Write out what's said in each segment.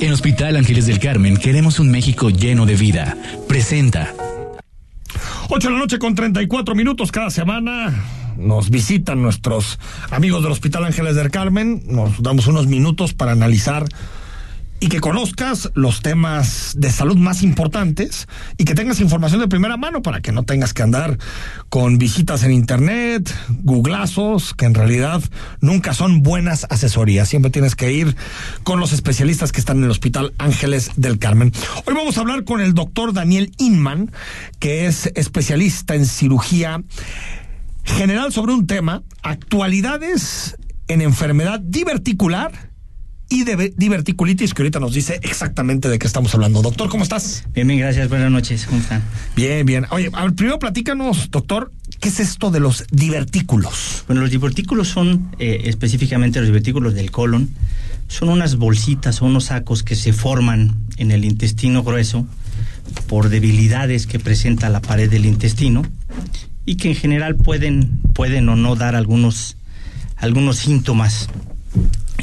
En Hospital Ángeles del Carmen queremos un México lleno de vida. Presenta. 8 de la noche con 34 minutos cada semana. Nos visitan nuestros amigos del Hospital Ángeles del Carmen. Nos damos unos minutos para analizar y que conozcas los temas de salud más importantes y que tengas información de primera mano para que no tengas que andar con visitas en internet, googlazos, que en realidad nunca son buenas asesorías. Siempre tienes que ir con los especialistas que están en el Hospital Ángeles del Carmen. Hoy vamos a hablar con el doctor Daniel Inman, que es especialista en cirugía general sobre un tema, actualidades en enfermedad diverticular y de diverticulitis, que ahorita nos dice exactamente de qué estamos hablando. Doctor, ¿cómo estás? Bien, bien, gracias. Buenas noches. ¿Cómo están? Bien, bien. Oye, a ver, primero platícanos, doctor, ¿qué es esto de los divertículos? Bueno, los divertículos son eh, específicamente los divertículos del colon. Son unas bolsitas o unos sacos que se forman en el intestino grueso por debilidades que presenta la pared del intestino y que en general pueden, pueden o no dar algunos, algunos síntomas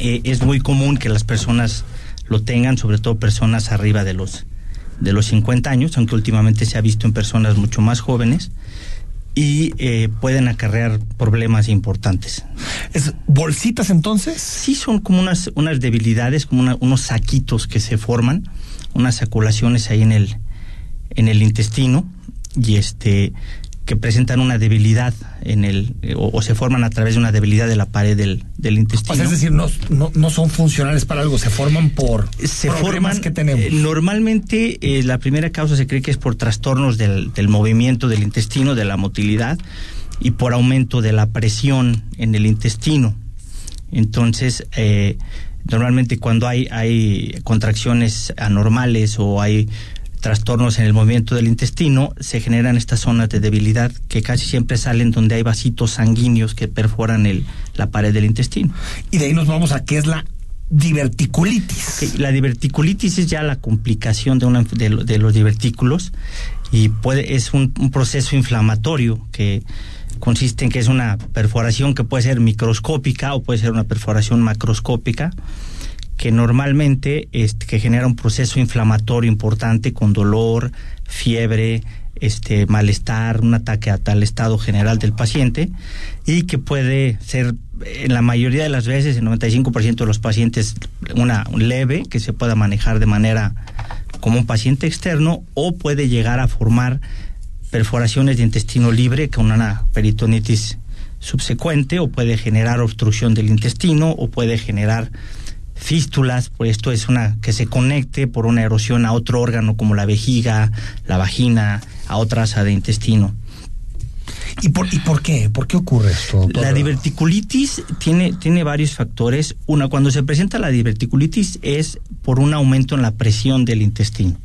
eh, es muy común que las personas lo tengan, sobre todo personas arriba de los de los 50 años, aunque últimamente se ha visto en personas mucho más jóvenes y eh, pueden acarrear problemas importantes. ¿Es bolsitas entonces? Sí, son como unas, unas debilidades, como unos saquitos que se forman, unas saculaciones ahí en el, en el intestino y este que presentan una debilidad en el o, se forman a través de una debilidad de la pared del, del intestino. es decir, no, no, son funcionales para algo, se forman por se forman, que tenemos. Eh, normalmente eh, la primera causa se cree que es por trastornos del, del movimiento del intestino, de la motilidad y por aumento de la presión en el intestino. Entonces, eh, normalmente cuando hay, hay contracciones anormales o hay trastornos en el movimiento del intestino, se generan estas zonas de debilidad que casi siempre salen donde hay vasitos sanguíneos que perforan el, la pared del intestino. Y de ahí nos vamos a qué es la diverticulitis. La diverticulitis es ya la complicación de, una, de, los divertículos y puede, es un, un proceso inflamatorio que consiste en que es una perforación que puede ser microscópica o puede ser una perforación macroscópica que normalmente este, que genera un proceso inflamatorio importante con dolor, fiebre, este malestar, un ataque a tal estado general del paciente y que puede ser en la mayoría de las veces, el 95% de los pacientes, una leve que se pueda manejar de manera como un paciente externo o puede llegar a formar perforaciones de intestino libre con una peritonitis subsecuente o puede generar obstrucción del intestino o puede generar fístulas, pues esto es una que se conecte por una erosión a otro órgano como la vejiga, la vagina, a otra asa de intestino. ¿Y por, ¿Y por qué? ¿Por qué ocurre esto? La diverticulitis tiene, tiene varios factores. Una, cuando se presenta la diverticulitis es por un aumento en la presión del intestino.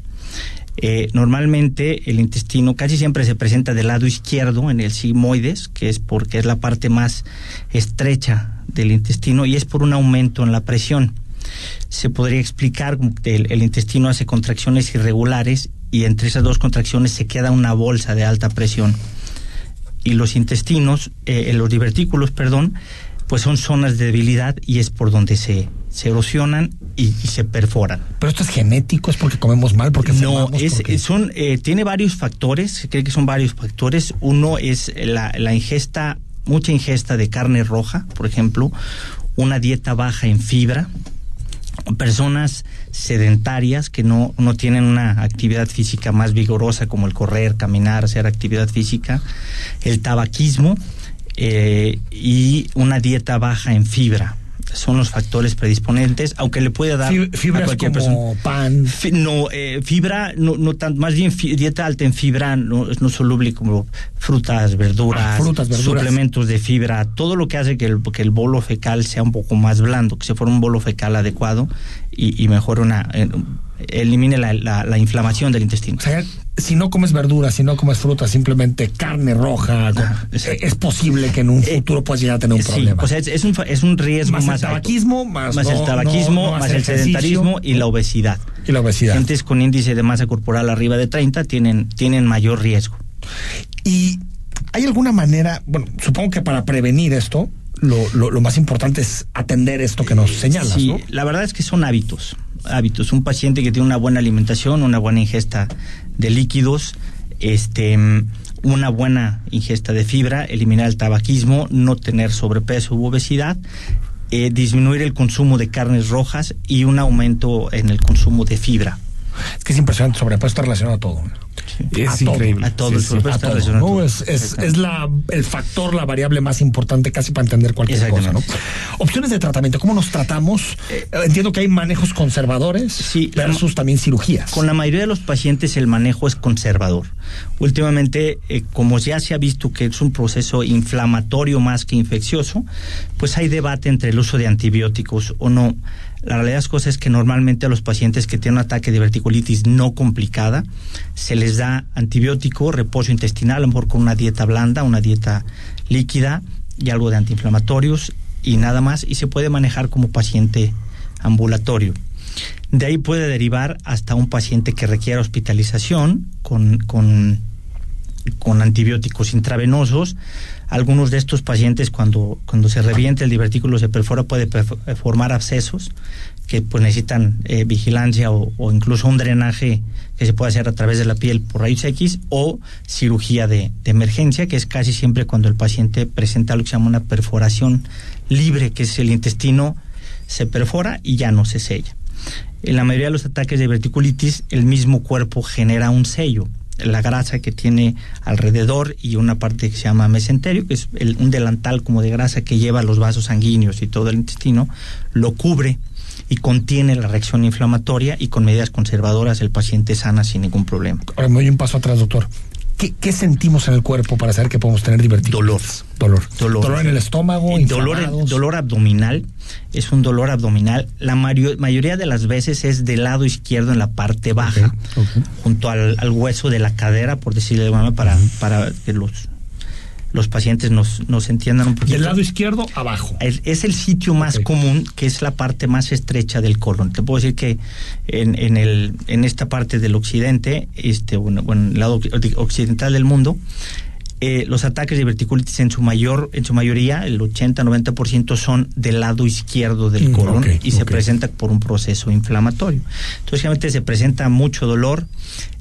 Eh, normalmente el intestino casi siempre se presenta del lado izquierdo en el sigmoides, que es porque es la parte más estrecha del intestino y es por un aumento en la presión se podría explicar que el, intestino hace contracciones irregulares y entre esas dos contracciones se queda una bolsa de alta presión. Y los intestinos, eh, los divertículos, perdón, pues son zonas de debilidad y es por donde se, se erosionan y, se perforan. Pero esto es genético, es porque comemos mal, porque no es, son eh, tiene varios factores, se cree que son varios factores. Uno es la, la ingesta, mucha ingesta de carne roja, por ejemplo, una dieta baja en fibra, personas sedentarias que no, no tienen una actividad física más vigorosa como el correr, caminar, hacer actividad física, el tabaquismo eh, y una dieta baja en fibra son los factores predisponentes, aunque le puede dar fibra a cualquier como pan. no, eh, fibra, no, no tan, más bien dieta alta en fibra, no, no soluble como frutas, verduras, frutas, verduras, suplementos de fibra, todo lo que hace que el, que el bolo fecal sea un poco más blando, que se forme un bolo fecal adecuado y, y mejore una, eh, elimine la, la, inflamación del intestino. O sea, si no comes verduras, si no comes frutas, simplemente carne roja, es posible que en un eh, futuro puedas llegar a tener un problema. O sea, es, un, es un riesgo más, más el tabaquismo, más, el tabaquismo, más el sedentarismo y la obesidad. Y la obesidad. Gentes con índice de masa corporal arriba de 30 tienen, tienen mayor riesgo. Y hay alguna manera, bueno, supongo que para prevenir esto, lo, lo, más importante es atender esto que nos señalas. Sí, la verdad es que son hábitos hábitos. Un paciente que tiene una buena alimentación, una buena ingesta de líquidos, este una buena ingesta de fibra, eliminar el tabaquismo, no tener sobrepeso u obesidad, eh, disminuir el consumo de carnes rojas y un aumento en el consumo de fibra. Es que es impresionante, sobrepeso está relacionado a todo. Es increíble. a todo, Es, la, el factor, la variable más importante casi para entender cualquier cosa. ¿no? Opciones de tratamiento, ¿cómo nos tratamos? Eh, Entiendo que hay manejos conservadores sí, versus también cirugías. Con la mayoría de los pacientes el manejo es conservador. Últimamente, eh, como ya se ha visto que es un proceso inflamatorio más que infeccioso, pues hay debate entre el uso de antibióticos o no. La realidad de las cosas es que normalmente a los pacientes que tienen un ataque de verticulitis no complicada, se les da antibiótico, reposo intestinal, a lo mejor con una dieta blanda, una dieta líquida y algo de antiinflamatorios y nada más, y se puede manejar como paciente ambulatorio. De ahí puede derivar hasta un paciente que requiera hospitalización con, con, con antibióticos intravenosos, algunos de estos pacientes cuando, cuando se reviente el divertículo se perfora puede eh, formar abscesos que pues necesitan eh, vigilancia o, incluso un drenaje que se puede hacer a través de la piel por rayos X o cirugía de, emergencia, que es casi siempre cuando el paciente presenta lo que se llama una perforación libre, que es el intestino se perfora y ya no se sella. En la mayoría de los ataques de verticulitis, el mismo cuerpo genera un sello la grasa que tiene alrededor y una parte que se llama mesenterio, que es un delantal como de grasa que lleva los vasos sanguíneos y todo el intestino, lo cubre y contiene la reacción inflamatoria y con medidas conservadoras el paciente sana sin ningún problema. Ahora me doy un paso atrás, doctor. ¿Qué, sentimos en el cuerpo para saber que podemos tener divertido? Dolor. Dolor. Dolor. en el estómago. Dolor, dolor abdominal. Es un dolor abdominal. La mayoría de las veces es del lado izquierdo en la parte baja, junto al, hueso de la cadera, por decirlo de manera, para, para que los los pacientes nos, nos entiendan un poquito. Del lado izquierdo, abajo. Es, el sitio más común, que es la parte más estrecha del colon. Te puedo decir que en, en, el, en esta parte del occidente, este, bueno, en el lado occidental del mundo, eh, los ataques de verticulitis en su mayor, en su mayoría, el 80-90% son del lado izquierdo del mm, colon y se presenta por un proceso inflamatorio. Entonces, realmente se presenta mucho dolor,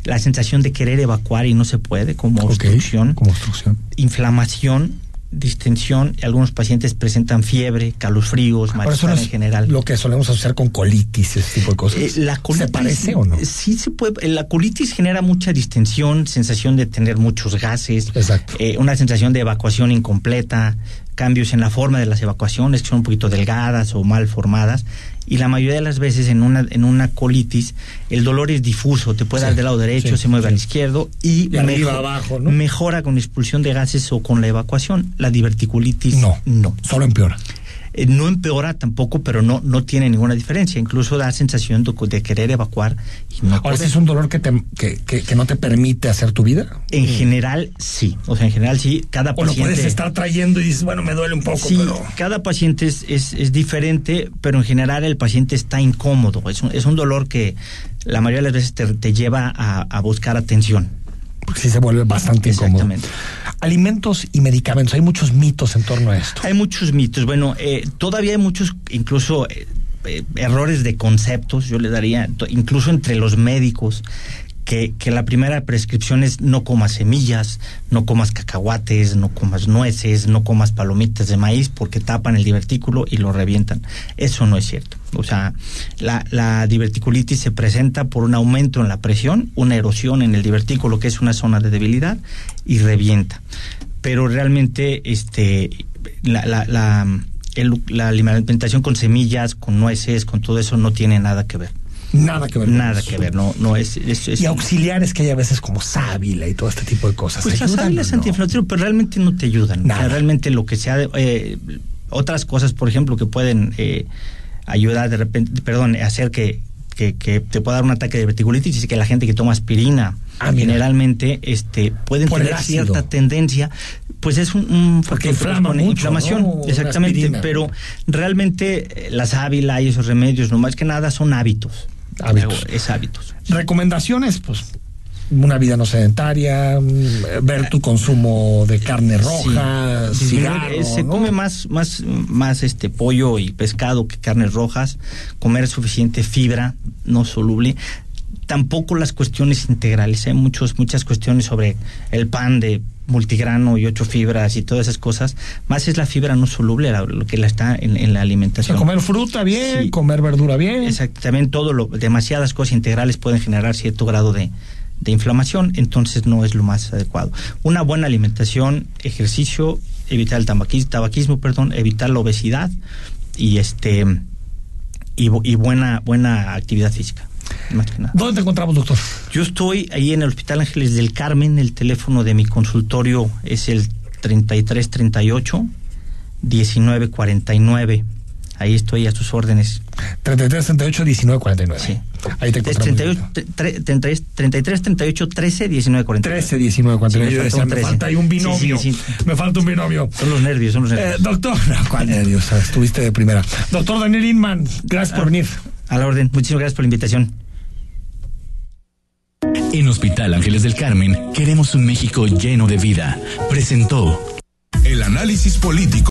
la sensación de querer evacuar y no se puede, como obstrucción, como obstrucción, inflamación distensión, algunos pacientes presentan fiebre, calosfríos, malestar en general. Lo que solemos asociar con colitis, ese tipo de cosas. Eh, la colitis, ¿Se parece o no? Sí se puede. La colitis genera mucha distensión, sensación de tener muchos gases, eh, una sensación de evacuación incompleta, cambios en la forma de las evacuaciones que son un poquito delgadas o mal formadas y la mayoría de las veces en una en una colitis el dolor es difuso, te puede dar del lado derecho, se mueve al izquierdo y, mejora con expulsión de gases o con la evacuación. La diverticulitis no, no. Solo empeora. Eh, no empeora tampoco, pero no, no tiene ninguna diferencia. Incluso da sensación de, querer evacuar. Y no Ahora, ¿es un dolor que, te, que, que, no te permite hacer tu vida? En general, sí. O sea, en general, sí. Cada o paciente. lo puedes estar trayendo y dices, bueno, me duele un poco, sí, Cada paciente es, es, diferente, pero en general el paciente está incómodo. Es un, es un dolor que la mayoría de las veces te, te lleva a, a buscar atención. Porque sí se vuelve bastante incómodo. Exactamente alimentos y medicamentos. Hay muchos mitos en torno a esto. Hay muchos mitos. Bueno, eh, todavía hay muchos, incluso eh, eh, errores de conceptos, yo le daría, incluso entre los médicos. Que, que, la primera prescripción es no comas semillas, no comas cacahuates, no comas nueces, no comas palomitas de maíz porque tapan el divertículo y lo revientan. Eso no es cierto. O sea, la, diverticulitis se presenta por un aumento en la presión, una erosión en el divertículo, que es una zona de debilidad, y revienta. Pero realmente, este, la, la, la, la alimentación con semillas, con nueces, con todo eso no tiene nada que ver. Nada que ver. Nada que ver, no, no es, Y auxiliares que hay a veces como sábila y todo este tipo de cosas. Pues la sábila es antiinflamatorio, pero realmente no te ayudan. realmente lo que sea, eh, otras cosas, por ejemplo, que pueden eh, ayuda de repente, perdón, hacer que, que, te pueda dar un ataque de verticulitis y que la gente que toma aspirina ah, generalmente este pueden tener cierta tendencia pues es un, porque inflama inflamación exactamente pero realmente eh, la sábila y esos remedios no más que nada son hábitos hábitos es hábitos recomendaciones pues una vida no sedentaria, mm, ver tu consumo de carne roja, Sí. cigarro, Eh, se ¿no? come más más más este pollo y pescado que carnes rojas comer suficiente fibra no soluble tampoco las cuestiones integrales hay muchos muchas cuestiones sobre el pan de multigrano y ocho fibras y todas esas cosas más es la fibra no soluble la- lo que la está en, en la O sea, alimentación comer fruta bien, Sí. comer verdura bien. Exactamente, todo lo, demasiadas cosas integrales pueden generar cierto grado de, de inflamación, entonces no es lo más adecuado. Una buena alimentación, ejercicio, evitar el tabaquismo, tabaquismo perdón, evitar la obesidad y este y buena buena actividad física. Más que nada. ¿Dónde te encontramos, doctor? Yo estoy ahí en el Hospital Ángeles del Carmen, el teléfono de mi consultorio es el 3338 1949. Ahí estoy a tus órdenes. 33 38 19 49. Sí. Ahí te Es encontramos. 38, tre- tre- 33, 33, 38, 13, 19, 49. 13 19 49. Sí, me Yo falta decía, un me 13. falta ahí un Sí, binomio. sí, sí. Me falta un binomio. Son los nervios, son los Eh, nervios. doctor, ¿cuál nervios? Estuviste de primera. Doctor Daniel Inman, gracias por venir. A la orden. Muchísimas gracias por la invitación. En Hospital Ángeles del Carmen queremos un México lleno de vida. Presentó El análisis político.